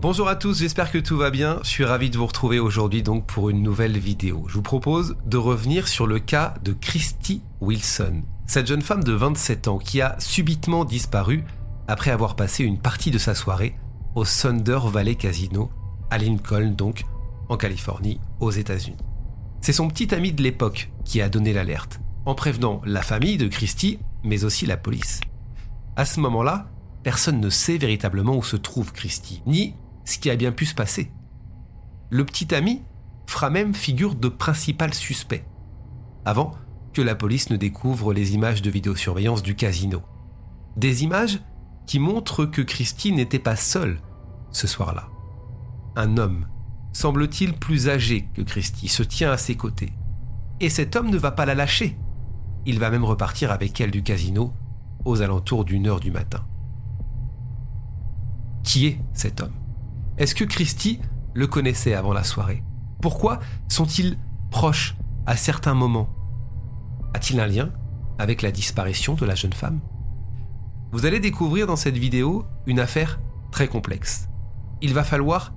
Bonjour à tous, j'espère que tout va bien. Je suis ravi de vous retrouver aujourd'hui donc pour une nouvelle vidéo. Je vous propose de revenir sur le cas de Christy Wilson, cette jeune femme de 27 ans qui a subitement disparu après avoir passé une partie de sa soirée au Thunder Valley Casino à Lincoln donc en Californie aux États-Unis. C'est son petit ami de l'époque qui a donné l'alerte en prévenant la famille de Christy mais aussi la police. À ce moment-là, personne ne sait véritablement où se trouve Christy, ni ce qui a bien pu se passer. Le petit ami fera même figure de principal suspect, avant que la police ne découvre les images de vidéosurveillance du casino. Des images qui montrent que Christy n'était pas seule ce soir-là. Un homme, semble-t-il plus âgé que Christy, se tient à ses côtés. Et cet homme ne va pas la lâcher. Il va même repartir avec elle du casino aux alentours d'une heure du matin. Qui est cet homme? Est-ce que Christy le connaissait avant la soirée? Pourquoi sont-ils proches à certains moments? A-t-il un lien avec la disparition de la jeune femme? Vous allez découvrir dans cette vidéo une affaire très complexe. Il va falloir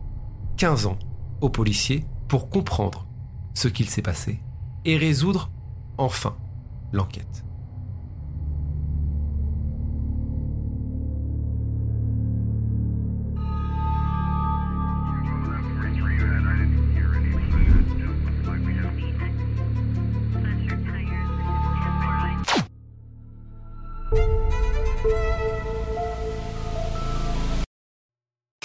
15 ans aux policiers pour comprendre ce qu'il s'est passé et résoudre enfin l'enquête.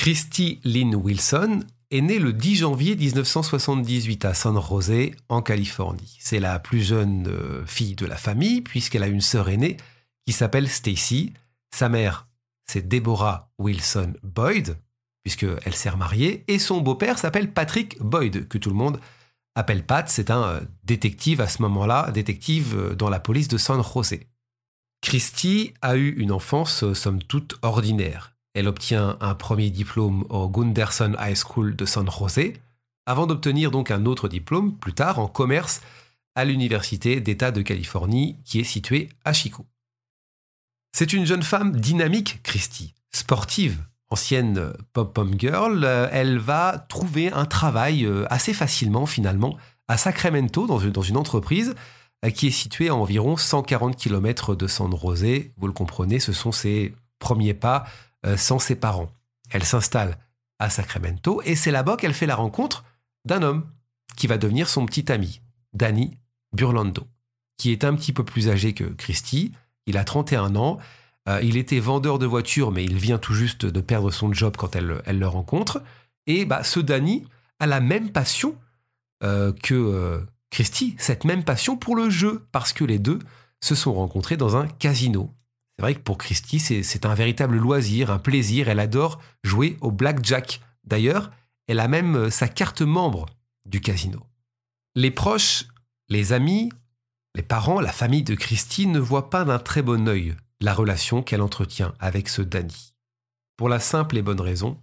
Christy Lynn Wilson est née le 10 janvier 1978 à San José, en Californie. C'est la plus jeune euh, fille de la famille, puisqu'elle a une sœur aînée qui s'appelle Stacy. Sa mère, c'est Deborah Wilson Boyd, puisqu'elle s'est remariée, et son beau-père s'appelle Patrick Boyd, que tout le monde appelle Pat. C'est un euh, détective à ce moment-là, détective euh, dans la police de San José. Christy a eu une enfance, somme toute, ordinaire. Elle obtient un premier diplôme au Gunderson High School de San Jose, avant d'obtenir donc un autre diplôme plus tard en commerce à l'Université d'État de Californie qui est située à Chico. C'est une jeune femme dynamique, Christy, sportive, ancienne pop-pom girl. Elle va trouver un travail euh, assez facilement finalement à Sacramento dans une, entreprise euh, qui est située à environ 140 km de San Jose. Vous le comprenez, ce sont ses premiers pas euh, sans ses parents. Elle s'installe à Sacramento et c'est là-bas qu'elle fait la rencontre d'un homme qui va devenir son petit ami, Danny Burlando, qui est un petit peu plus âgé que Christy. Il a 31 ans. Euh, il était vendeur de voitures, mais il vient tout juste de perdre son job quand elle, le rencontre. Et bah, ce Danny a la même passion euh, que Christy, cette même passion pour le jeu, parce que les deux se sont rencontrés dans un casino. C'est vrai que pour Christy, c'est un véritable loisir, un plaisir. Elle adore jouer au blackjack. D'ailleurs, elle a même euh, sa carte membre du casino. Les proches, les amis, les parents, la famille de Christy ne voient pas d'un très bon œil la relation qu'elle entretient avec ce Danny. Pour la simple et bonne raison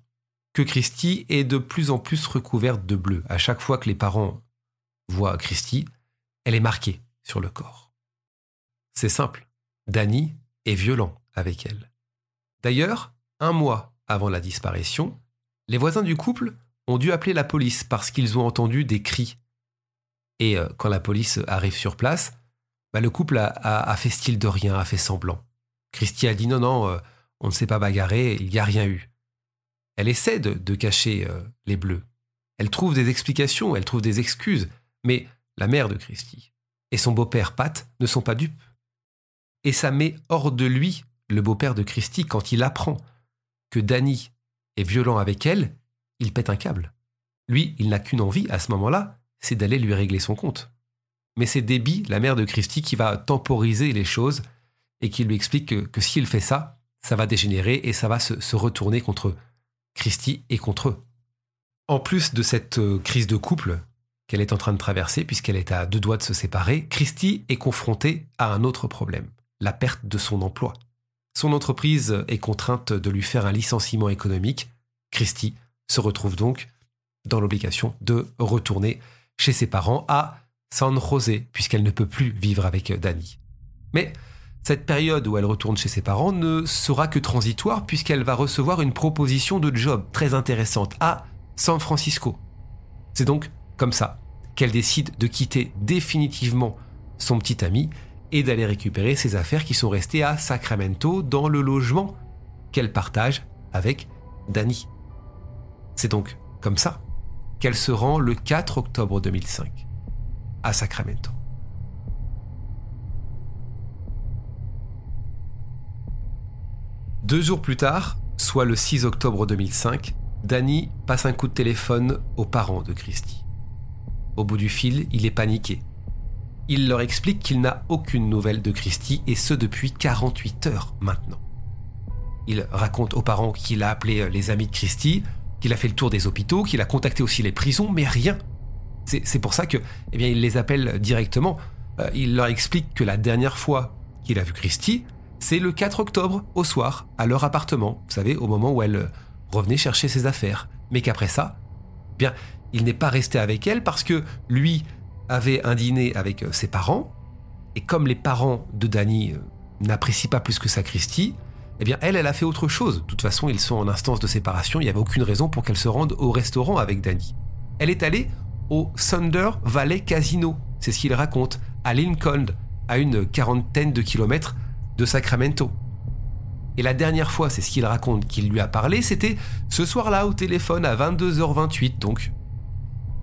que Christy est de plus en plus recouverte de bleu. À chaque fois que les parents voient Christy, elle est marquée sur le corps. C'est simple. Danny et violent avec elle. D'ailleurs, un mois avant la disparition, les voisins du couple ont dû appeler la police parce qu'ils ont entendu des cris. Et euh, quand la police arrive sur place, bah, le couple a, fait style de rien, a fait semblant. Christy a dit non, non, euh, on ne s'est pas bagarré, il n'y a rien eu. Elle essaie de, cacher euh, les bleus. Elle trouve des explications, elle trouve des excuses, mais la mère de Christy et son beau-père Pat ne sont pas dupes et ça met hors de lui le beau-père de Christy quand il apprend que Danny est violent avec elle, il pète un câble. Lui, il n'a qu'une envie à ce moment-là, c'est d'aller lui régler son compte. Mais c'est Debbie, la mère de Christy, qui va temporiser les choses et qui lui explique que, s'il fait ça, ça va dégénérer et ça va se, retourner contre Christy et contre eux. En plus de cette euh, crise de couple qu'elle est en train de traverser, puisqu'elle est à deux doigts de se séparer, Christy est confrontée à un autre problème, la perte de son emploi. Son entreprise est contrainte de lui faire un licenciement économique. Christy se retrouve donc dans l'obligation de retourner chez ses parents à San José, puisqu'elle ne peut plus vivre avec Danny. Mais cette période où elle retourne chez ses parents ne sera que transitoire puisqu'elle va recevoir une proposition de job très intéressante à San Francisco. C'est donc comme ça qu'elle décide de quitter définitivement son petit ami et d'aller récupérer ses affaires qui sont restées à Sacramento dans le logement qu'elle partage avec Danny. C'est donc comme ça qu'elle se rend le 4 octobre 2005 à Sacramento. Deux jours plus tard, soit le 6 octobre 2005, Danny passe un coup de téléphone aux parents de Christy. Au bout du fil, il est paniqué. Il leur explique qu'il n'a aucune nouvelle de Christy et ce depuis 48 heures maintenant. Il raconte aux parents qu'il a appelé les amis de Christy, qu'il a fait le tour des hôpitaux, qu'il a contacté aussi les prisons, mais rien. C'est pour ça que, eh bien, il les appelle directement. Euh, il leur explique que la dernière fois qu'il a vu Christy, c'est le 4 octobre au soir, à leur appartement, vous savez, au moment où elle euh, revenait chercher ses affaires. Mais qu'après ça, eh bien, il n'est pas resté avec elle parce que lui avait un dîner avec euh, ses parents, et comme les parents de Danny euh, n'apprécient pas plus que ça Christie, eh bien elle, elle a fait autre chose. De toute façon, ils sont en instance de séparation, il n'y avait aucune raison pour qu'elle se rende au restaurant avec Danny. Elle est allée au Thunder Valley Casino, c'est ce qu'il raconte, à Lincoln, à une quarantaine de kilomètres de Sacramento. Et la dernière fois, c'est ce qu'il raconte qu'il lui a parlé, c'était ce soir-là au téléphone à 22h28 donc.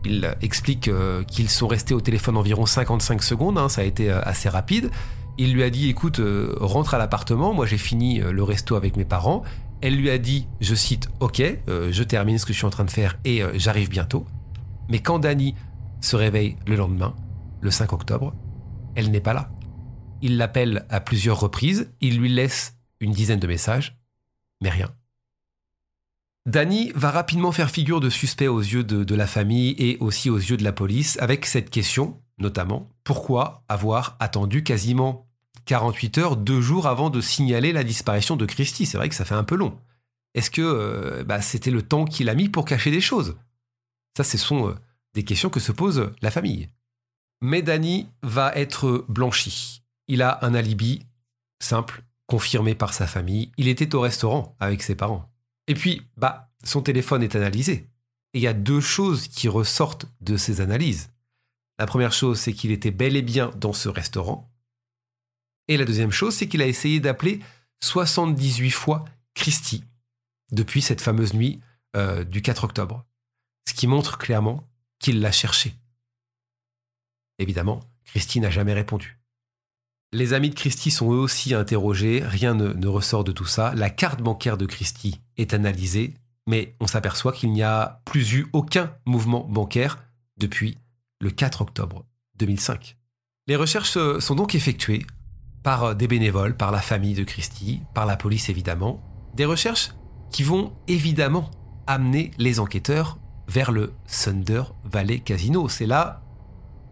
Il explique euh, qu'ils sont restés au téléphone environ 55 secondes, hein, ça a été euh, assez rapide. Il lui a dit écoute, euh, rentre à l'appartement, moi j'ai fini le resto avec mes parents. Elle lui a dit, je cite, ok, je termine ce que je suis en train de faire et j'arrive bientôt. Mais quand Danny se réveille le lendemain, le 5 octobre, elle n'est pas là. Il l'appelle à plusieurs reprises, il lui laisse une dizaine de messages, mais rien. Danny va rapidement faire figure de suspect aux yeux de, la famille et aussi aux yeux de la police avec cette question, notamment, pourquoi avoir attendu quasiment 48 heures, deux jours avant de signaler la disparition de Christy? C'est vrai que ça fait un peu long. Est-ce que euh, bah, c'était le temps qu'il a mis pour cacher des choses? Ça, ce sont euh, des questions que se pose la famille. Mais Danny va être blanchi il a un alibi simple, confirmé par sa famille. Il était au restaurant avec ses parents. Et puis, bah, son téléphone est analysé. Et il y a deux choses qui ressortent de ces analyses. La première chose, c'est qu'il était bel et bien dans ce restaurant. Et la deuxième chose, c'est qu'il a essayé d'appeler 78 fois Christy depuis cette fameuse nuit euh, du 4 octobre. Ce qui montre clairement qu'il l'a cherché. Évidemment, Christy n'a jamais répondu. Les amis de Christie sont eux aussi interrogés, rien ne, ressort de tout ça. La carte bancaire de Christie est analysée, mais on s'aperçoit qu'il n'y a plus eu aucun mouvement bancaire depuis le 4 octobre 2005. Les recherches euh, sont donc effectuées par euh, des bénévoles, par la famille de Christie, par la police évidemment. Des recherches qui vont évidemment amener les enquêteurs vers le Thunder Valley Casino. C'est là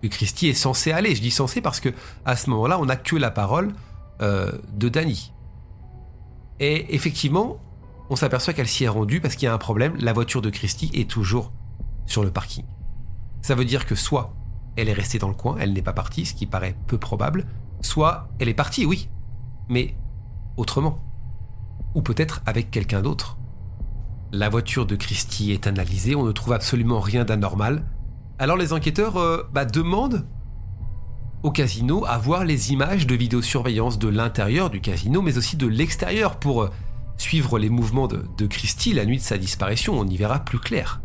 que Christie est censé aller. Je dis censé parce que à ce moment-là, on n'a que la parole euh, de Danny. Et effectivement, on s'aperçoit qu'elle s'y est rendue parce qu'il y a un problème. La voiture de Christie est toujours sur le parking. Ça veut dire que soit elle est restée dans le coin, elle n'est pas partie, ce qui paraît peu probable, soit elle est partie, oui, mais autrement. Ou peut-être avec quelqu'un d'autre. La voiture de Christie est analysée, on ne trouve absolument rien d'anormal, alors les enquêteurs euh, bah, demandent au casino à voir les images de vidéosurveillance de l'intérieur du casino, mais aussi de l'extérieur pour euh, suivre les mouvements de, de la nuit de sa disparition. On y verra plus clair.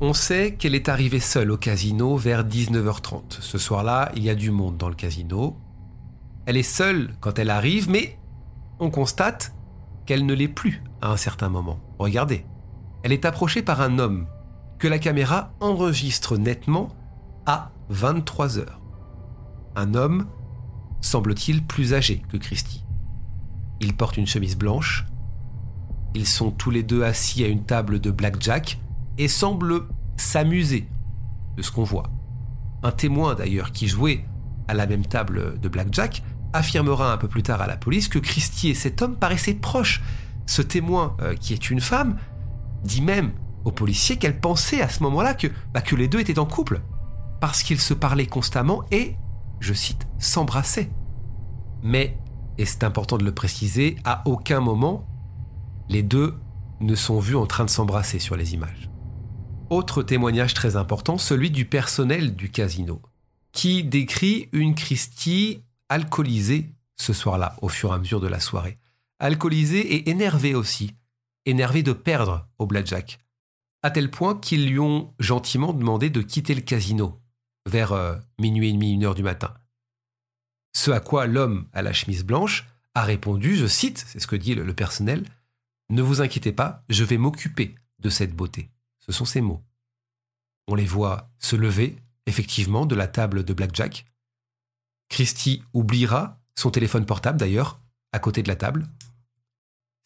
On sait qu'elle est arrivée seule au casino vers 19h30. Ce soir-là, il y a du monde dans le casino. Elle est seule quand elle arrive, mais on constate qu'elle ne l'est plus à un certain moment. Regardez, elle est approchée par un homme que la caméra enregistre nettement à 23 heures. Un homme semble-t-il, plus âgé que Christie. Il porte une chemise blanche. Ils sont tous les deux assis à une table de blackjack et semblent s'amuser de ce qu'on voit. Un témoin d'ailleurs qui jouait à la même table de blackjack affirmera un peu plus tard à la police que Christie et cet homme paraissaient proches. Ce témoin, euh, qui est une femme, dit même aux policiers qu'elle pensait à ce moment-là que, bah, que les deux étaient en couple, parce qu'ils se parlaient constamment et, je cite, s'embrassaient. Mais, et c'est important de le préciser, à aucun moment, les deux ne sont vus en train de s'embrasser sur les images. Autre témoignage très important, celui du personnel du casino, qui décrit une Christie alcoolisée ce soir-là, au fur et à mesure de la soirée. Alcoolisée et énervée aussi, énervée de perdre au blackjack, à tel point qu'ils lui ont gentiment demandé de quitter le casino vers euh, minuit et demi, une heure du matin. Ce à quoi l'homme à la chemise blanche a répondu, je cite, c'est ce que dit le personnel, Ne vous inquiétez pas, je vais m'occuper de cette beauté. Ce sont ces mots. On les voit se lever, effectivement, de la table de Blackjack. Christie oubliera son téléphone portable, d'ailleurs, à côté de la table.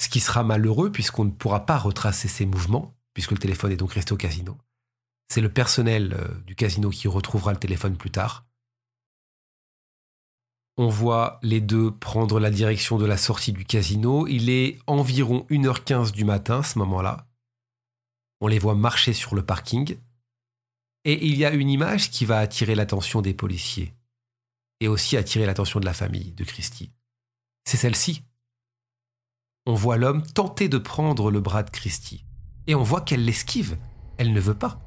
Ce qui sera malheureux puisqu'on ne pourra pas retracer ses mouvements, puisque le téléphone est donc resté au casino. C'est le personnel euh, du casino qui retrouvera le téléphone plus tard. On voit les deux prendre la direction de la sortie du casino. Il est environ 1h15 du matin ce moment-là. On les voit marcher sur le parking. Et il y a une image qui va attirer l'attention des policiers. Et aussi attirer l'attention de la famille de Christie. C'est celle-ci. On voit l'homme tenter de prendre le bras de Christie. Et on voit qu'elle l'esquive. Elle ne veut pas.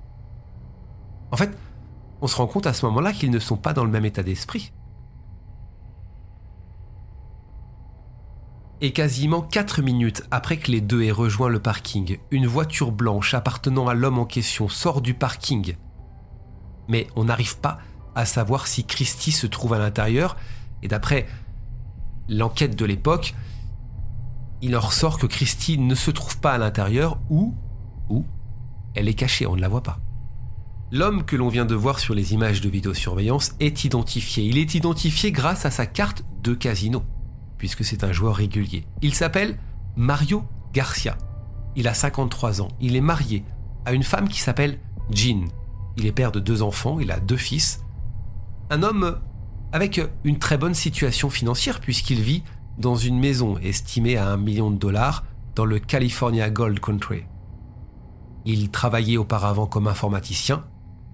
En fait, on se rend compte à ce moment-là qu'ils ne sont pas dans le même état d'esprit. Et quasiment 4 minutes après que les deux aient rejoint le parking, une voiture blanche appartenant à l'homme en question sort du parking. Mais on n'arrive pas à savoir si Christie se trouve à l'intérieur, et d'après l'enquête de l'époque, il en ressort que Christie ne se trouve pas à l'intérieur ou, ou, elle est cachée, on ne la voit pas. L'homme que l'on vient de voir sur les images de vidéosurveillance est identifié. Il est identifié grâce à sa carte de casino puisque c'est un joueur régulier. Il s'appelle Mario Garcia. Il a 53 ans. Il est marié à une femme qui s'appelle Jean. Il est père de deux enfants, il a deux fils. Un homme avec une très bonne situation financière puisqu'il vit dans une maison estimée à un million de dollars dans le California Gold Country. Il travaillait auparavant comme informaticien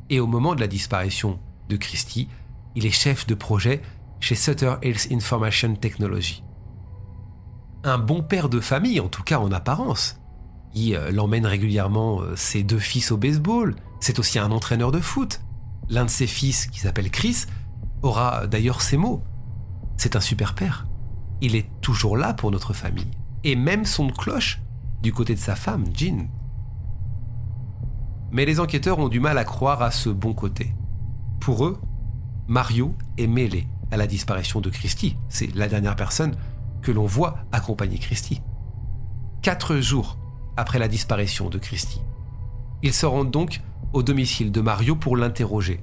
et au moment de la disparition de Christie, il est chef de projet chez Sutter Health Information Technology. Un bon père de famille, en tout cas en apparence. Il euh, l'emmène régulièrement euh, ses deux fils au baseball. C'est aussi un entraîneur de foot. L'un de ses fils, qui s'appelle Chris, aura d'ailleurs ces mots. C'est un super père. Il est toujours là pour notre famille. Et même son cloche du côté de sa femme, Jean. Mais les enquêteurs ont du mal à croire à ce bon côté. Pour eux, Mario est mêlé à la disparition de Christie. C'est la dernière personne que l'on voit accompagner Christie. Quatre jours après la disparition de Christie. Ils se rendent donc au domicile de Mario pour l'interroger.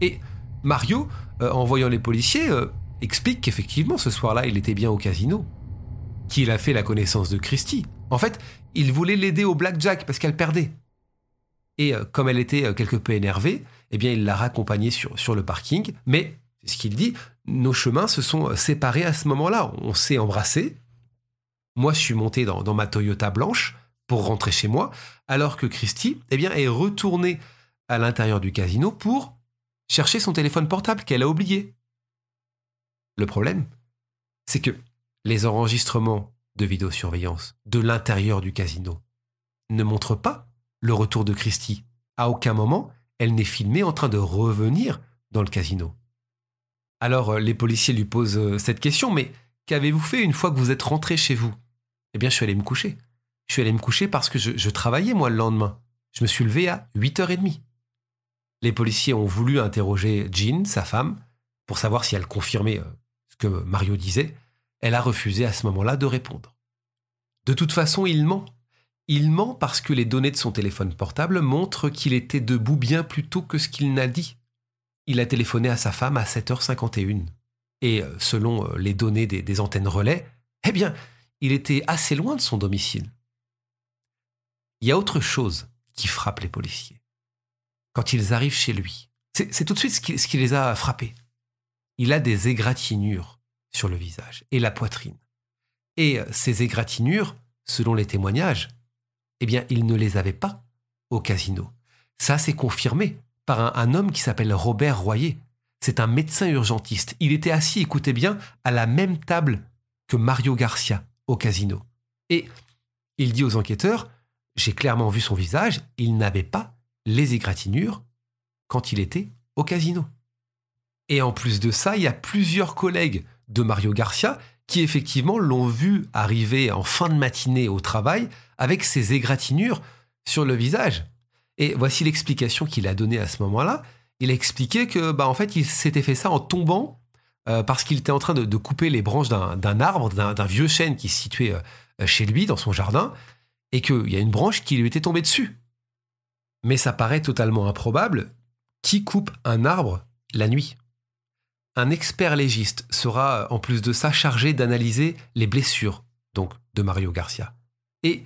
Et Mario, euh, en voyant les policiers, euh, explique qu'effectivement ce soir-là il était bien au casino, qu'il a fait la connaissance de Christie. En fait, il voulait l'aider au blackjack parce qu'elle perdait. Et euh, comme elle était quelque peu énervée, eh bien il l'a raccompagnée sur, le parking, mais ce qu'il dit, nos chemins se sont séparés à ce moment-là. On s'est embrassés. Moi, je suis monté dans, ma Toyota blanche pour rentrer chez moi, alors que Christy eh bien, est retournée à l'intérieur du casino pour chercher son téléphone portable qu'elle a oublié. Le problème, c'est que les enregistrements de vidéosurveillance de l'intérieur du casino ne montrent pas le retour de Christy. À aucun moment, elle n'est filmée en train de revenir dans le casino. Alors euh, les policiers lui posent euh, cette question, mais qu'avez-vous fait une fois que vous êtes rentré chez vous? Eh bien, je suis allé me coucher. Je suis allé me coucher parce que je, travaillais, moi, le lendemain. Je me suis levé à 8h30. Les policiers ont voulu interroger Jean, sa femme, pour savoir si elle confirmait euh, que Mario disait. Elle a refusé à ce moment-là de répondre. De toute façon, il ment. Il ment parce que les données de son téléphone portable montrent qu'il était debout bien plus tôt que ce qu'il n'a dit il a téléphoné à sa femme à 7h51. Et euh, selon euh, les données des, antennes relais, eh bien, il était assez loin de son domicile. Il y a autre chose qui frappe les policiers. Quand ils arrivent chez lui, c'est tout de suite ce qui les a frappés. Il a des égratignures sur le visage et la poitrine. Et euh, ces égratignures, selon les témoignages, eh bien, il ne les avait pas au casino. Ça, c'est confirmé par un, un homme qui s'appelle Robert Royer. C'est un médecin urgentiste. Il était assis, écoutez bien, à la même table que Mario Garcia au casino. Et il dit aux enquêteurs, j'ai clairement vu son visage, il n'avait pas les égratignures quand il était au casino. Et en plus de ça, il y a plusieurs collègues de Mario Garcia qui effectivement l'ont vu arriver en fin de matinée au travail avec ses égratignures sur le visage. Et voici l'explication qu'il a donnée à ce moment-là. Il a expliqué que, bah, en fait, il s'était fait ça en tombant euh, parce qu'il était en train de, couper les branches d'un arbre, d'un vieux chêne qui se situait euh, chez lui, dans son jardin, et qu'il y a une branche qui lui était tombée dessus. Mais ça paraît totalement improbable. Qui coupe un arbre la nuit Un expert légiste sera, en plus de ça, chargé d'analyser les blessures, donc de Mario Garcia. Et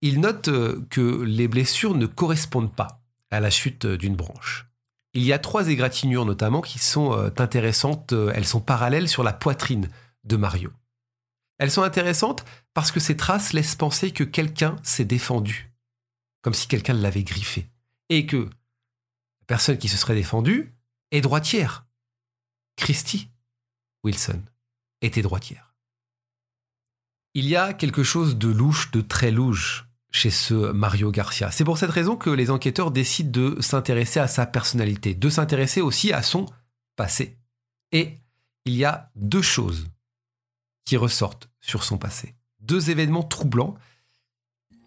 il note euh, que les blessures ne correspondent pas à la chute d'une branche. Il y a trois égratignures notamment qui sont euh, intéressantes, euh, elles sont parallèles sur la poitrine de Mario. Elles sont intéressantes parce que ces traces laissent penser que quelqu'un s'est défendu, comme si quelqu'un l'avait griffé, et que la personne qui se serait défendue est droitière. Christy Wilson était droitière. Il y a quelque chose de louche, de très louche chez ce Mario Garcia. C'est pour cette raison que les enquêteurs décident de s'intéresser à sa personnalité, de s'intéresser aussi à son passé. Et il y a deux choses qui ressortent sur son passé. Deux événements troublants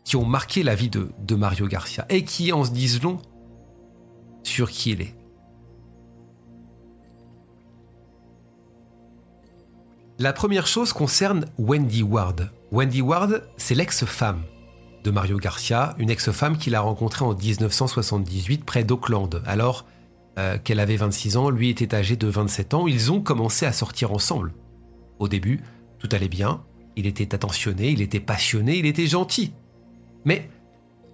qui ont marqué la vie de, de Mario Garcia et qui en se disent long sur qui il est. La première chose concerne Wendy Ward. Wendy Ward, c'est l'ex-femme de Mario Garcia, une ex-femme qu'il a rencontrée en 1978 près d'Auckland, alors euh, qu'elle avait 26 ans, lui était âgé de 27 ans. Ils ont commencé à sortir ensemble. Au début, tout allait bien, il était attentionné, il était passionné, il était gentil. Mais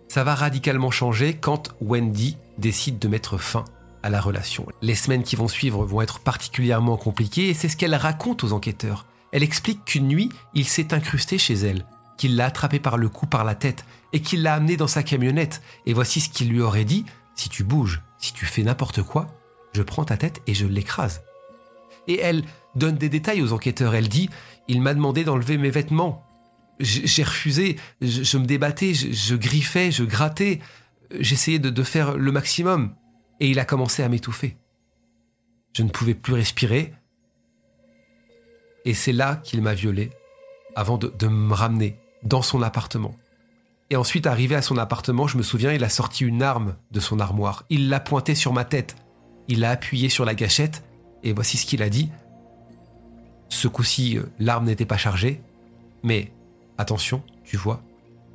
ça va radicalement changer quand Wendy décide de mettre fin la relation. Les semaines qui vont suivre vont être particulièrement compliquées et c'est ce qu'elle raconte aux enquêteurs. Elle explique qu'une nuit, il s'est incrusté chez elle qu'il l'a attrapé par le cou par la tête et qu'il l'a amené dans sa camionnette. Et voici ce qu'il lui aurait dit si tu bouges, si tu fais n'importe quoi, je prends ta tête et je l'écrase. Et elle donne des détails aux enquêteurs. Elle dit Il m'a demandé d'enlever mes vêtements. J'ai refusé, je, me débattais, je, griffais, je grattais, j'essayais de faire le maximum. Et il a commencé à m'étouffer. Je ne pouvais plus respirer. Et c'est là qu'il m'a violé, avant de, me ramener dans son appartement. Et ensuite, arrivé à son appartement, je me souviens, il a sorti une arme de son armoire. Il l'a pointée sur ma tête. Il l'a appuyée sur la gâchette. Et voici ce qu'il a dit. Ce coup-ci, euh, l'arme n'était pas chargée. Mais attention, tu vois,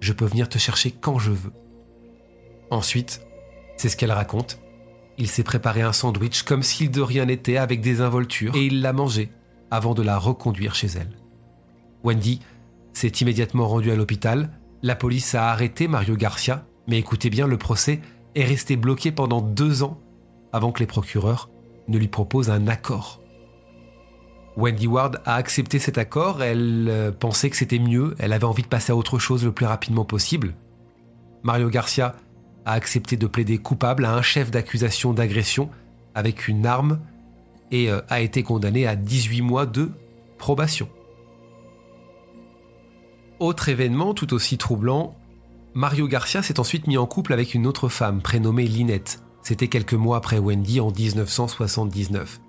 je peux venir te chercher quand je veux. Ensuite, c'est ce qu'elle raconte. Il s'est préparé un sandwich comme s'il de rien n'était avec des involtures et il l'a mangé avant de la reconduire chez elle. Wendy s'est immédiatement rendu à l'hôpital. La police a arrêté Mario Garcia, mais écoutez bien, le procès est resté bloqué pendant deux ans avant que les procureurs ne lui proposent un accord. Wendy Ward a accepté cet accord, elle euh, pensait que c'était mieux, elle avait envie de passer à autre chose le plus rapidement possible. Mario Garcia a accepté de plaider coupable à un chef d'accusation d'agression avec une arme et euh, a été condamné à 18 mois de probation. Autre événement tout aussi troublant, Mario Garcia s'est ensuite mis en couple avec une autre femme prénommée Linette. C'était quelques mois après Wendy en 1979.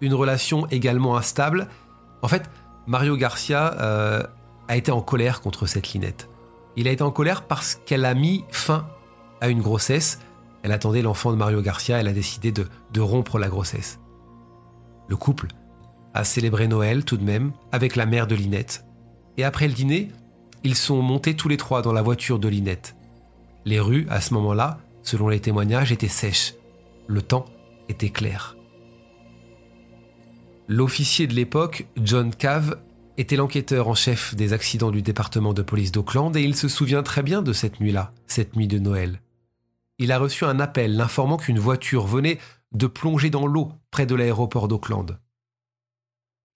Une relation également instable. En fait, Mario Garcia euh, a été en colère contre cette Linette. Il a été en colère parce qu'elle a mis fin à une grossesse. Elle attendait l'enfant de Mario Garcia, elle a décidé de, rompre la grossesse. Le couple a célébré Noël tout de même avec la mère de Linette. Et après le dîner, ils sont montés tous les trois dans la voiture de Linette. Les rues, à ce moment-là, selon les témoignages, étaient sèches. Le temps était clair. L'officier de l'époque, John Cave, était l'enquêteur en chef des accidents du département de police d'Auckland et il se souvient très bien de cette nuit-là, cette nuit de Noël. Il a reçu un appel l'informant qu'une voiture venait de plonger dans l'eau près de l'aéroport d'Auckland.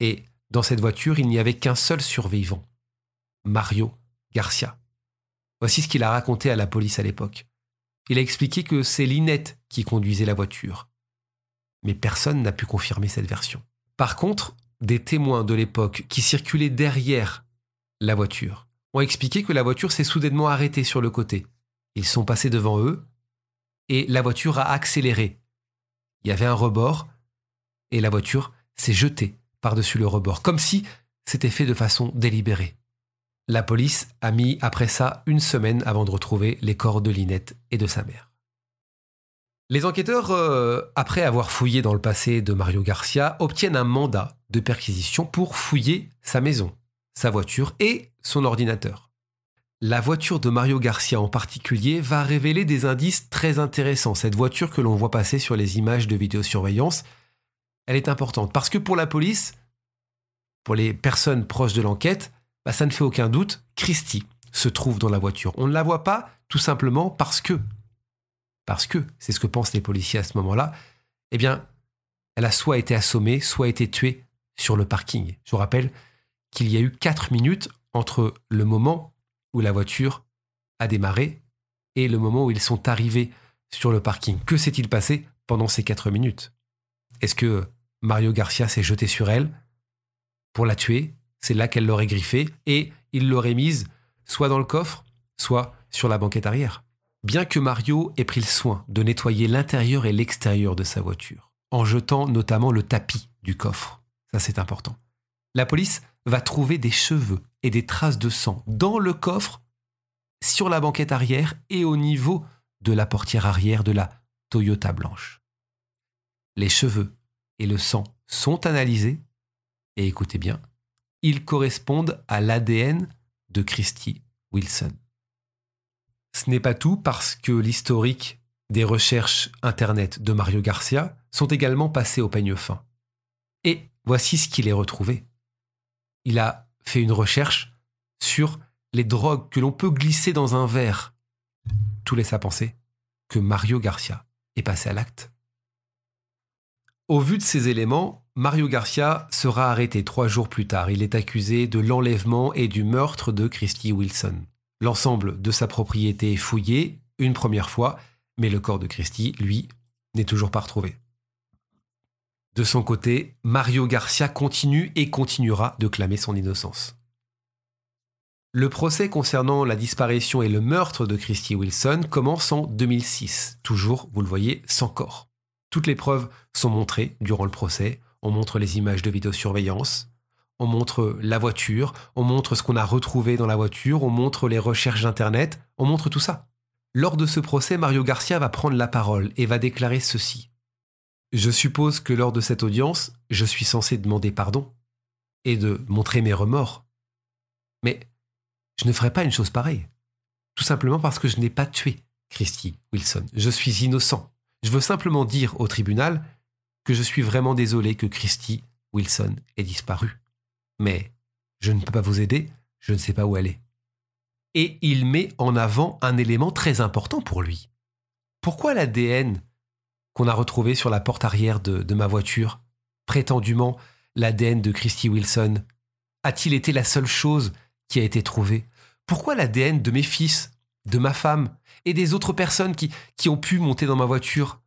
Et dans cette voiture, il n'y avait qu'un seul survivant, Mario Garcia. Voici ce qu'il a raconté à la police à l'époque. Il a expliqué que c'est Linette qui conduisait la voiture. Mais personne n'a pu confirmer cette version. Par contre, des témoins de l'époque qui circulaient derrière la voiture ont expliqué que la voiture s'est soudainement arrêtée sur le côté. Ils sont passés devant eux et la voiture a accéléré. Il y avait un rebord et la voiture s'est jetée par-dessus le rebord, comme si c'était fait de façon délibérée. La police a mis après ça une semaine avant de retrouver les corps de Linette et de sa mère. Les enquêteurs, euh, après avoir fouillé dans le passé de Mario Garcia, obtiennent un mandat de perquisition pour fouiller sa maison, sa voiture et son ordinateur. La voiture de Mario Garcia en particulier va révéler des indices très intéressants. Cette voiture que l'on voit passer sur les images de vidéosurveillance, elle est importante parce que pour la police, pour les personnes proches de l'enquête, bah, ça ne fait aucun doute, Christie se trouve dans la voiture. On ne la voit pas tout simplement parce que parce que, c'est ce que pensent les policiers à ce moment-là, eh bien, elle a soit été assommée, soit été tuée sur le parking. Je vous rappelle qu'il y a eu 4 minutes entre le moment où la voiture a démarré et le moment où ils sont arrivés sur le parking. Que s'est-il passé pendant ces 4 minutes? Est-ce que Mario Garcia s'est jeté sur elle pour la tuer? C'est là qu'elle l'aurait griffée et il l'aurait mise soit dans le coffre, soit sur la banquette arrière. Bien que Mario ait pris le soin de nettoyer l'intérieur et l'extérieur de sa voiture, en jetant notamment le tapis du coffre, ça c'est important, la police va trouver des cheveux et des traces de sang dans le coffre, sur la banquette arrière et au niveau de la portière arrière de la Toyota blanche. Les cheveux et le sang sont analysés et écoutez bien, ils correspondent à l'ADN de Christy Wilson. Ce n'est pas tout parce que l'historique des recherches Internet de Mario Garcia sont également passés au peigne fin. Et voici ce qu'il est retrouvé. Il a fait une recherche sur les drogues que l'on peut glisser dans un verre. Tout laisse à penser que Mario Garcia est passé à l'acte. Au vu de ces éléments, Mario Garcia sera arrêté trois jours plus tard. Il est accusé de l'enlèvement et du meurtre de Christy Wilson. L'ensemble de sa propriété est fouillé une première fois, mais le corps de Christie, lui, n'est toujours pas retrouvé. De son côté, Mario Garcia continue et continuera de clamer son innocence. Le procès concernant la disparition et le meurtre de Christy Wilson commence en 2006, toujours, vous le voyez, sans corps. Toutes les preuves sont montrées durant le procès, on montre les images de vidéosurveillance, on montre la voiture, on montre ce qu'on a retrouvé dans la voiture, on montre les recherches d'Internet, on montre tout ça. Lors de ce procès, Mario Garcia va prendre la parole et va déclarer ceci. Je suppose que lors de cette audience, je suis censé demander pardon et de montrer mes remords. Mais je ne ferai pas une chose pareille. Tout simplement parce que je n'ai pas tué Christy Wilson. Je suis innocent. Je veux simplement dire au tribunal que je suis vraiment désolé que Christy Wilson ait disparu mais je ne peux pas vous aider, je ne sais pas où elle est. Et il met en avant un élément très important pour lui. Pourquoi l'ADN qu'on a retrouvé sur la porte arrière de, ma voiture, prétendument l'ADN de Christy Wilson, a-t-il été la seule chose qui a été trouvée? Pourquoi l'ADN de mes fils, de ma femme et des autres personnes qui, ont pu monter dans ma voiture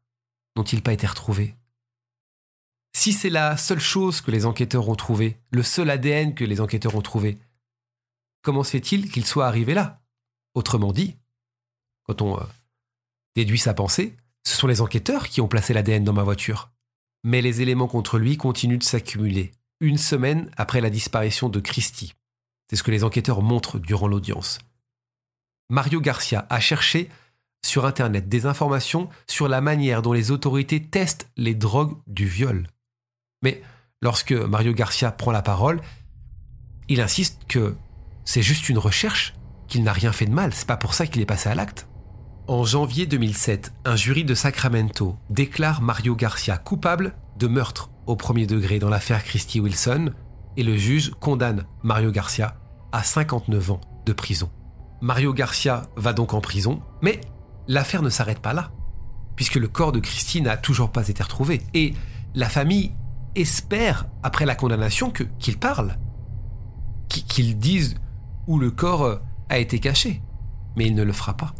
n'ont-ils pas été retrouvés si c'est la seule chose que les enquêteurs ont trouvée, le seul ADN que les enquêteurs ont trouvé, comment se fait-il qu'il soit arrivé là? Autrement dit, quand on euh, déduit sa pensée, ce sont les enquêteurs qui ont placé l'ADN dans ma voiture. Mais les éléments contre lui continuent de s'accumuler, une semaine après la disparition de Christie. C'est ce que les enquêteurs montrent durant l'audience. Mario Garcia a cherché sur Internet des informations sur la manière dont les autorités testent les drogues du viol. Mais lorsque Mario Garcia prend la parole, il insiste que c'est juste une recherche, qu'il n'a rien fait de mal, c'est pas pour ça qu'il est passé à l'acte. En janvier 2007, un jury de Sacramento déclare Mario Garcia coupable de meurtre au premier degré dans l'affaire Christy Wilson et le juge condamne Mario Garcia à 59 ans de prison. Mario Garcia va donc en prison, mais l'affaire ne s'arrête pas là, puisque le corps de Christy n'a toujours pas été retrouvé. Et la famille espère, après la condamnation, que qu'il parle, qu'il dise où le corps a été caché. Mais il ne le fera pas.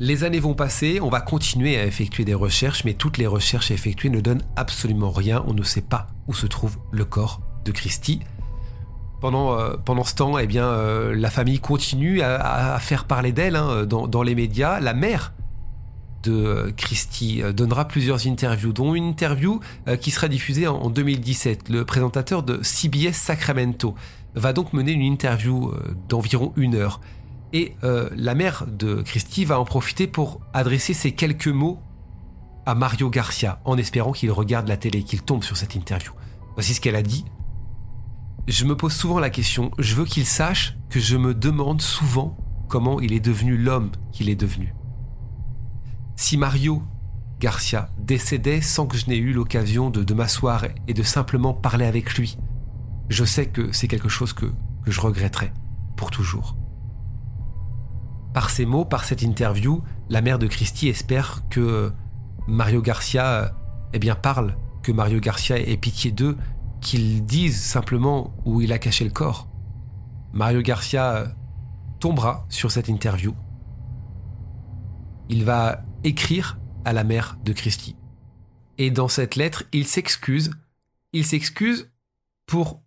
Les années vont passer, on va continuer à effectuer des recherches, mais toutes les recherches effectuées ne donnent absolument rien. On ne sait pas où se trouve le corps de Christie. Pendant, euh, pendant ce temps, eh bien, euh, la famille continue à, faire parler d'elle hein, dans, les médias. La mère de euh, Christie donnera plusieurs interviews, dont une interview qui sera diffusée en, 2017. Le présentateur de CBS Sacramento va donc mener une interview d'environ une heure. Et euh, la mère de Christy va en profiter pour adresser ces quelques mots à Mario Garcia, en espérant qu'il regarde la télé, qu'il tombe sur cette interview. Voici ce qu'elle a dit. Je me pose souvent la question, je veux qu'il sache que je me demande souvent comment il est devenu l'homme qu'il est devenu. Si Mario Garcia décédait sans que je n'ai eu l'occasion de, de m'asseoir et de simplement parler avec lui, je sais que c'est quelque chose que, que je regretterai pour toujours. Par ces mots, par cette interview, la mère de Christie espère que Mario Garcia eh bien, parle, que Mario Garcia ait pitié d'eux, qu'il dise simplement où il a caché le corps. Mario Garcia tombera sur cette interview. Il va écrire à la mère de Christie. Et dans cette lettre, il s'excuse. Il s'excuse pour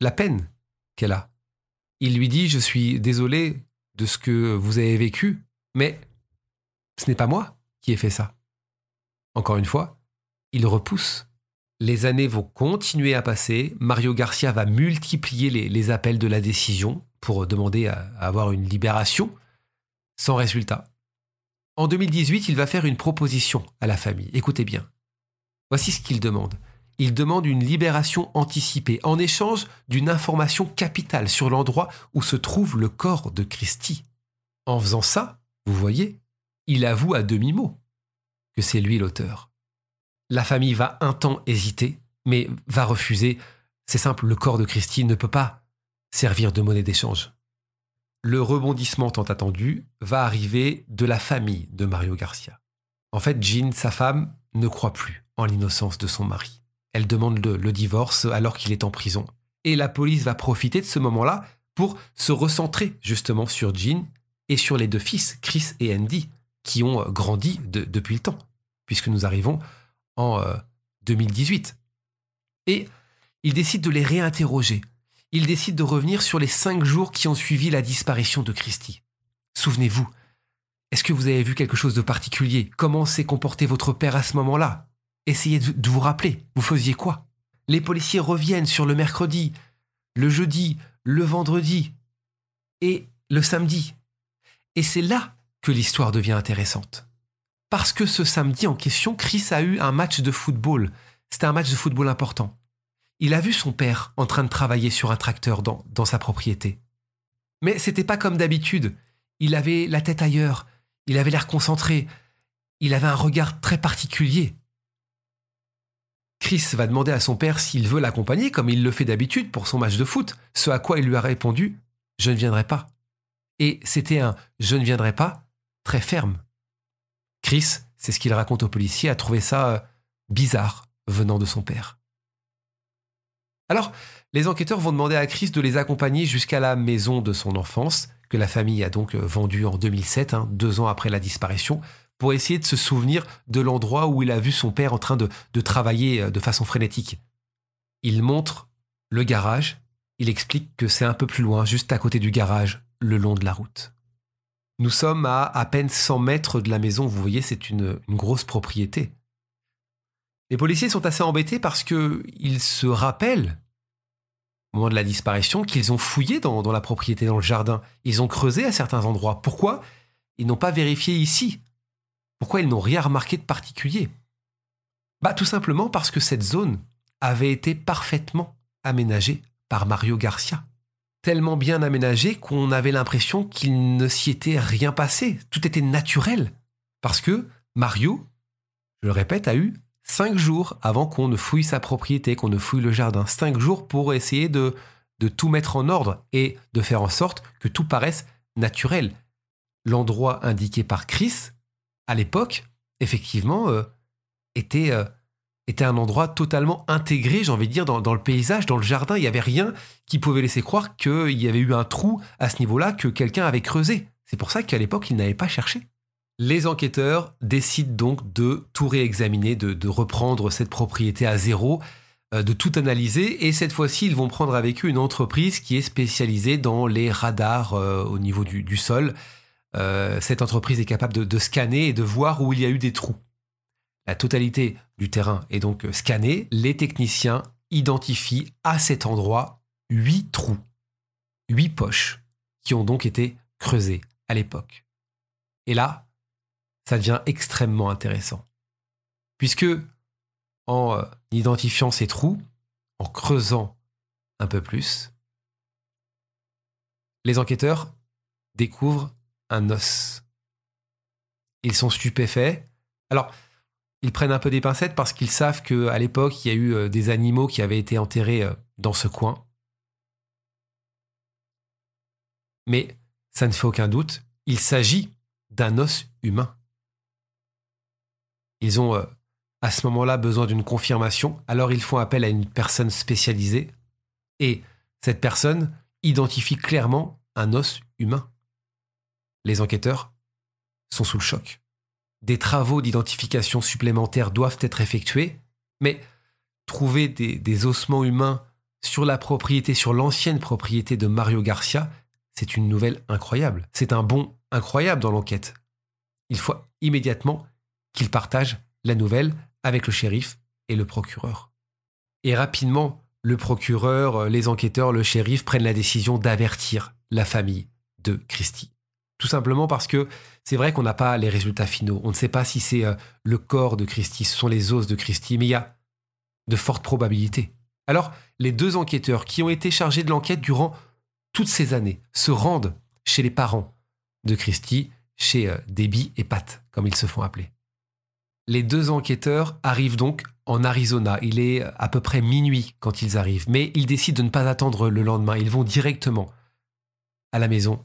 la peine qu'elle a. Il lui dit Je suis désolé de ce que vous avez vécu, mais ce n'est pas moi qui ai fait ça. Encore une fois, il repousse. Les années vont continuer à passer, Mario Garcia va multiplier les, appels de la décision pour demander à, avoir une libération, sans résultat. En 2018, il va faire une proposition à la famille. Écoutez bien. Voici ce qu'il demande il demande une libération anticipée en échange d'une information capitale sur l'endroit où se trouve le corps de Christie. En faisant ça, vous voyez, il avoue à demi-mot que c'est lui l'auteur. La famille va un temps hésiter, mais va refuser. C'est simple, le corps de Christie ne peut pas servir de monnaie d'échange. Le rebondissement tant attendu va arriver de la famille de Mario Garcia. En fait, Jean, sa femme, ne croit plus en l'innocence de son mari. Elle demande le, divorce alors qu'il est en prison. Et la police va profiter de ce moment-là pour se recentrer justement sur Jean et sur les deux fils, Chris et Andy, qui ont euh, grandi depuis le temps, puisque nous arrivons en 2018. Euh, et ils décident de les réinterroger. Ils décident de revenir sur les cinq jours qui ont suivi la disparition de Christy. Souvenez-vous, est-ce que vous avez vu quelque chose de particulier? Comment s'est comporté votre père à ce moment-là? Essayez de, vous rappeler, vous faisiez quoi? Les policiers reviennent sur le mercredi, le jeudi, le vendredi et le samedi. Et c'est là que l'histoire devient intéressante. Parce que ce samedi en question, Chris a eu un match de football. C'était un match de football important. Il a vu son père en train de travailler sur un tracteur dans, dans sa propriété. Mais c'était pas comme d'habitude. Il avait la tête ailleurs, il avait l'air concentré, il avait un regard très particulier. Chris va demander à son père s'il veut l'accompagner comme il le fait d'habitude pour son match de foot, ce à quoi il lui a répondu ⁇ Je ne viendrai pas ⁇ Et c'était un ⁇ Je ne viendrai pas ⁇ très ferme. Chris, c'est ce qu'il raconte au policier, a trouvé ça euh, bizarre venant de son père. Alors, les enquêteurs vont demander à Chris de les accompagner jusqu'à la maison de son enfance, que la famille a donc euh, vendue en 2007, hein, deux ans après la disparition, pour essayer de se souvenir de l'endroit où il a vu son père en train de, travailler euh, de façon frénétique. Il montre le garage, il explique que c'est un peu plus loin, juste à côté du garage, le long de la route. Nous sommes à à peine 100 mètres de la maison, vous voyez, c'est une, grosse propriété. Les policiers sont assez embêtés parce qu'ils se rappellent, au moment de la disparition, qu'ils ont fouillé dans, dans la propriété, dans le jardin. Ils ont creusé à certains endroits. Pourquoi? Ils n'ont pas vérifié ici, pourquoi ils n'ont rien remarqué de particulier? Bah tout simplement parce que cette zone avait été parfaitement aménagée par Mario Garcia. Tellement bien aménagée qu'on avait l'impression qu'il ne s'y était rien passé. Tout était naturel. Parce que Mario, je le répète, a eu cinq jours avant qu'on ne fouille sa propriété, qu'on ne fouille le jardin. Cinq jours pour essayer de, de tout mettre en ordre et de faire en sorte que tout paraisse naturel. L'endroit indiqué par Chris, à l'époque, effectivement, euh, était, euh, était un endroit totalement intégré, j'ai envie de dire, dans, le paysage, dans le jardin. Il n'y avait rien qui pouvait laisser croire qu'il y avait eu un trou à ce niveau-là que quelqu'un avait creusé. C'est pour ça qu'à l'époque, il n'avait pas cherché. Les enquêteurs décident donc de tout réexaminer, de, reprendre cette propriété à zéro, euh, de tout analyser. Et cette fois-ci, ils vont prendre avec eux une entreprise qui est spécialisée dans les radars au niveau du, sol. Euh, cette entreprise est capable de, scanner et de voir où il y a eu des trous. La totalité du terrain est donc scannée. Les techniciens identifient à cet endroit huit trous, huit poches qui ont donc été creusées à l'époque. Et là, ça devient extrêmement intéressant. Puisque en euh, identifiant ces trous, en creusant un peu plus, les enquêteurs découvrent un os. Ils sont stupéfaits. Alors, ils prennent un peu des pincettes parce qu'ils savent qu'à l'époque, il y a eu euh, des animaux qui avaient été enterrés euh, dans ce coin. Mais ça ne fait aucun doute, il s'agit d'un os humain. Ils ont euh, à ce moment-là besoin d'une confirmation, alors ils font appel à une personne spécialisée, et cette personne identifie clairement un os humain. Les enquêteurs sont sous le choc. Des travaux d'identification supplémentaires doivent être effectués, mais trouver des, ossements humains sur la propriété, sur l'ancienne propriété de Mario Garcia, c'est une nouvelle incroyable. C'est un bond incroyable dans l'enquête. Il faut immédiatement qu'il partage la nouvelle avec le shérif et le procureur. Et rapidement, le procureur, les enquêteurs, le shérif prennent la décision d'avertir la famille de Christie. Tout simplement parce que c'est vrai qu'on n'a pas les résultats finaux. On ne sait pas si c'est euh, le corps de Christie, ce sont les os de Christie, mais il y a de fortes probabilités. Alors, les deux enquêteurs qui ont été chargés de l'enquête durant toutes ces années se rendent chez les parents de Christie, chez euh, Debbie et Pat, comme ils se font appeler. Les deux enquêteurs arrivent donc en Arizona. Il est à peu près minuit quand ils arrivent, mais ils décident de ne pas attendre le lendemain. Ils vont directement à la maison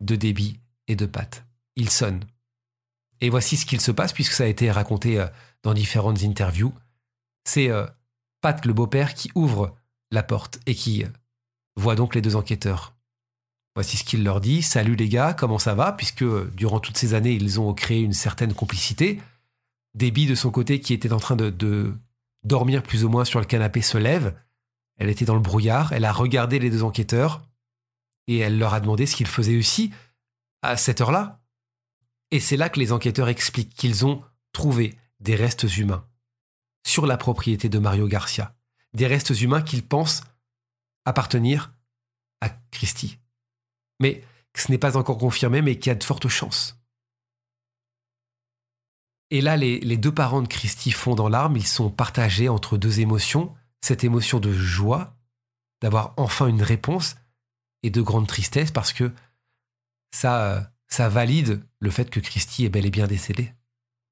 de Debbie et de Pat. Ils sonnent. Et voici ce qu'il se passe, puisque ça a été raconté euh, dans différentes interviews. C'est euh, Pat, le beau-père, qui ouvre la porte et qui euh, voit donc les deux enquêteurs. Voici ce qu'il leur dit. Salut les gars, comment ça va? Puisque durant toutes ces années, ils ont créé une certaine complicité. Debbie, de son côté, qui était en train de, dormir plus ou moins sur le canapé, se lève. Elle était dans le brouillard, elle a regardé les deux enquêteurs et elle leur a demandé ce qu'ils faisaient aussi à cette heure-là. Et c'est là que les enquêteurs expliquent qu'ils ont trouvé des restes humains sur la propriété de Mario Garcia. Des restes humains qu'ils pensent appartenir à Christie. Mais ce n'est pas encore confirmé, mais qu'il y a de fortes chances. Et là, les, deux parents de Christy font dans l'arme, ils sont partagés entre deux émotions, cette émotion de joie, d'avoir enfin une réponse, et de grande tristesse parce que ça, ça valide le fait que Christy est bel et bien décédée.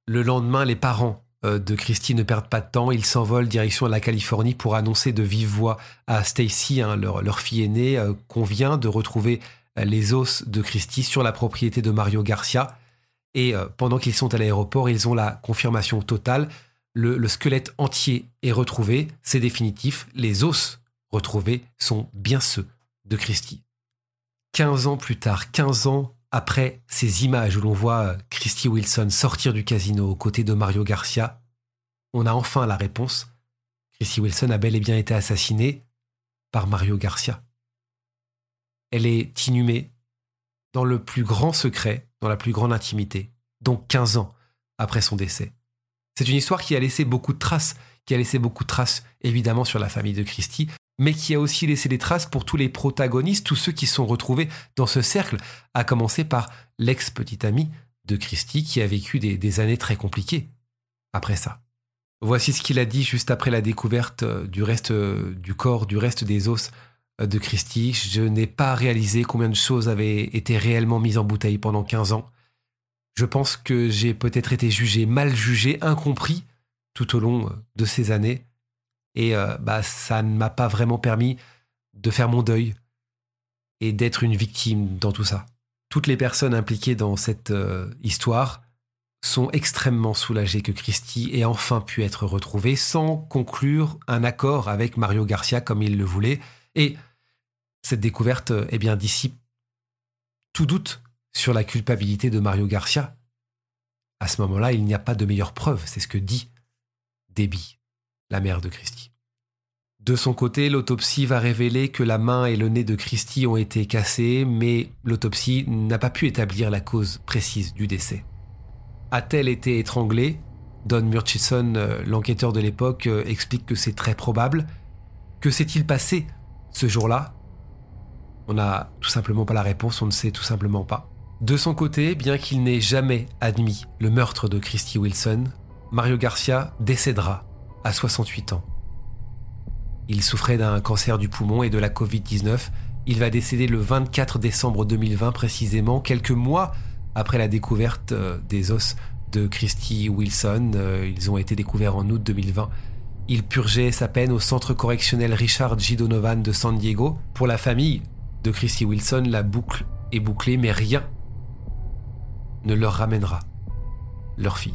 Le lendemain, les parents euh, de Christy ne perdent pas de temps, ils s'envolent direction la Californie pour annoncer de vive voix à Stacy, hein, leur, fille aînée, euh, qu'on vient de retrouver euh, les os de Christy sur la propriété de Mario Garcia. Et euh, pendant qu'ils sont à l'aéroport, ils ont la confirmation totale. Le, squelette entier est retrouvé, c'est définitif. Les os retrouvés sont bien ceux de Christie. 15 ans plus tard, 15 ans après ces images où l'on voit euh, Christy Wilson sortir du casino aux côtés de Mario Garcia, on a enfin la réponse. Christy Wilson a bel et bien été assassinée par Mario Garcia. Elle est inhumée dans le plus grand secret dans la plus grande intimité, donc 15 ans après son décès. C'est une histoire qui a laissé beaucoup de traces, qui a laissé beaucoup de traces évidemment sur la famille de Christie, mais qui a aussi laissé des traces pour tous les protagonistes, tous ceux qui sont retrouvés dans ce cercle, à commencer par l'ex-petite amie de Christie qui a vécu des, années très compliquées après ça. Voici ce qu'il a dit juste après la découverte euh, du reste euh, du corps, du reste des os de Christie. Je n'ai pas réalisé combien de choses avaient été réellement mises en bouteille pendant 15 ans. Je pense que j'ai peut-être été jugé, mal jugé, incompris tout au long de ces années. Et euh, bah, ça ne m'a pas vraiment permis de faire mon deuil et d'être une victime dans tout ça. Toutes les personnes impliquées dans cette euh, histoire sont extrêmement soulagées que Christie ait enfin pu être retrouvée sans conclure un accord avec Mario Garcia comme il le voulait. Et cette découverte eh bien, dissipe tout doute sur la culpabilité de Mario Garcia. À ce moment-là, il n'y a pas de meilleure preuve, c'est ce que dit Debbie, la mère de Christie. De son côté, l'autopsie va révéler que la main et le nez de Christie ont été cassés, mais l'autopsie n'a pas pu établir la cause précise du décès. A-t-elle été étranglée? Don Murchison, euh, l'enquêteur de l'époque, euh, explique que c'est très probable. Que s'est-il passé ce jour-là? On n'a tout simplement pas la réponse, on ne sait tout simplement pas. De son côté, bien qu'il n'ait jamais admis le meurtre de Christy Wilson, Mario Garcia décédera à 68 ans. Il souffrait d'un cancer du poumon et de la Covid-19. Il va décéder le 24 décembre 2020 précisément, quelques mois après la découverte euh, des os de Christy Wilson. Euh, ils ont été découverts en août 2020. Il purgeait sa peine au centre correctionnel Richard G. Donovan de San Diego. Pour la famille de Christy Wilson, la boucle est bouclée, mais rien ne leur ramènera leur fille.